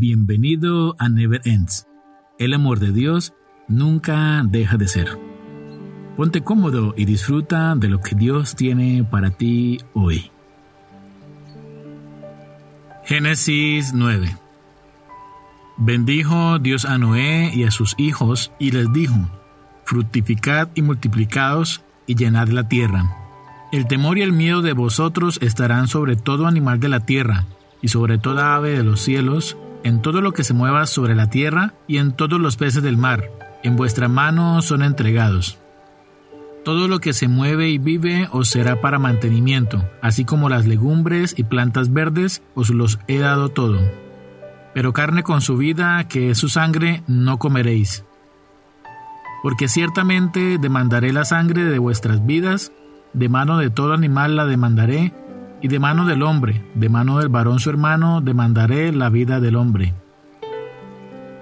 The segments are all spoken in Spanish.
Bienvenido a Never Ends. El amor de Dios nunca deja de ser. Ponte cómodo y disfruta de lo que Dios tiene para ti hoy. Génesis 9 Bendijo Dios a Noé y a sus hijos y les dijo, Fructificad y multiplicaos y llenad la tierra. El temor y el miedo de vosotros estarán sobre todo animal de la tierra, y sobre toda ave de los cielos, en todo lo que se mueva sobre la tierra, y en todos los peces del mar. En vuestra mano son entregados. Todo lo que se mueve y vive os será para mantenimiento, así como las legumbres y plantas verdes os los he dado todo. Pero carne con su vida, que es su sangre, no comeréis. Porque ciertamente demandaré la sangre de vuestras vidas, de mano de todo animal la demandaré, y de mano del hombre, de mano del varón su hermano, demandaré la vida del hombre.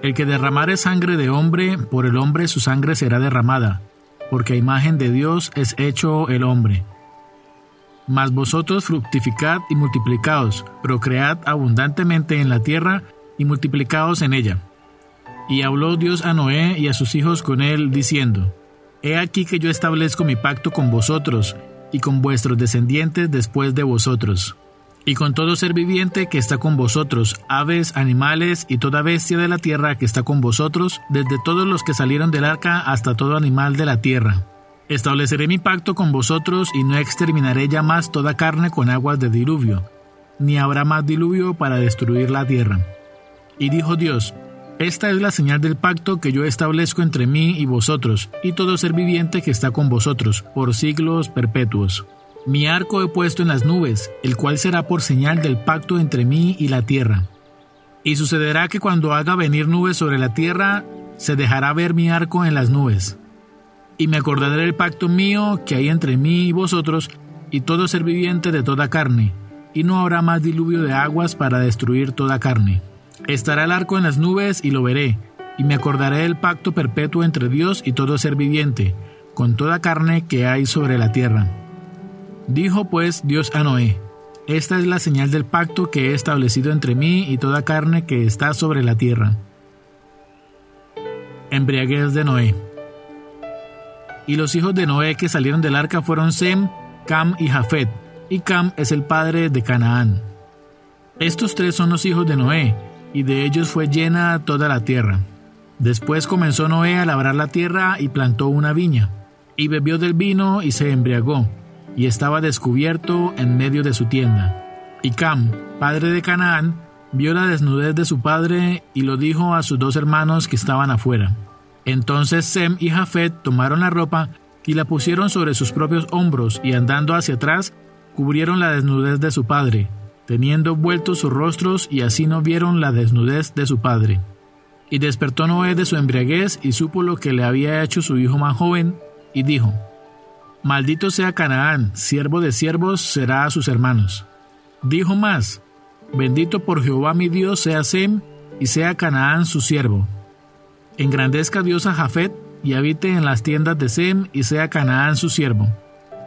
El que derramare sangre de hombre, por el hombre su sangre será derramada, porque a imagen de Dios es hecho el hombre. Mas vosotros fructificad y multiplicaos, procread abundantemente en la tierra y multiplicaos en ella. Y habló Dios a Noé y a sus hijos con él, diciendo, He aquí que yo establezco mi pacto con vosotros y con vuestros descendientes después de vosotros, y con todo ser viviente que está con vosotros, aves, animales y toda bestia de la tierra que está con vosotros, desde todos los que salieron del arca hasta todo animal de la tierra. Estableceré mi pacto con vosotros y no exterminaré ya más toda carne con aguas de diluvio, ni habrá más diluvio para destruir la tierra. Y dijo Dios, esta es la señal del pacto que yo establezco entre mí y vosotros, y todo ser viviente que está con vosotros, por siglos perpetuos. Mi arco he puesto en las nubes, el cual será por señal del pacto entre mí y la tierra. Y sucederá que cuando haga venir nubes sobre la tierra, se dejará ver mi arco en las nubes. Y me acordaré del pacto mío que hay entre mí y vosotros, y todo ser viviente de toda carne, y no habrá más diluvio de aguas para destruir toda carne. Estará el arco en las nubes y lo veré, y me acordaré del pacto perpetuo entre Dios y todo ser viviente, con toda carne que hay sobre la tierra. Dijo pues Dios a Noé, Esta es la señal del pacto que he establecido entre mí y toda carne que está sobre la tierra. Embriaguez de Noé. Y los hijos de Noé que salieron del arca fueron Sem, Cam y Jafet, y Cam es el padre de Canaán. Estos tres son los hijos de Noé, y de ellos fue llena toda la tierra. Después comenzó Noé a labrar la tierra y plantó una viña, y bebió del vino y se embriagó, y estaba descubierto en medio de su tienda. Y Cam, padre de Canaán, vio la desnudez de su padre y lo dijo a sus dos hermanos que estaban afuera. Entonces Sem y Jafet tomaron la ropa y la pusieron sobre sus propios hombros y andando hacia atrás cubrieron la desnudez de su padre teniendo vueltos sus rostros, y así no vieron la desnudez de su padre. Y despertó Noé de su embriaguez y supo lo que le había hecho su hijo más joven, y dijo, Maldito sea Canaán, siervo de siervos será a sus hermanos. Dijo más, Bendito por Jehová mi Dios sea Sem, y sea Canaán su siervo. Engrandezca Dios a Jafet, y habite en las tiendas de Sem, y sea Canaán su siervo.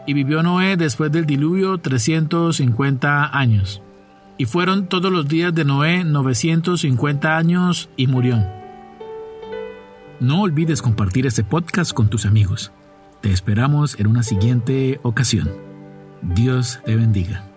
Y vivió Noé después del diluvio trescientos cincuenta años. Y fueron todos los días de Noé 950 años y murió. No olvides compartir este podcast con tus amigos. Te esperamos en una siguiente ocasión. Dios te bendiga.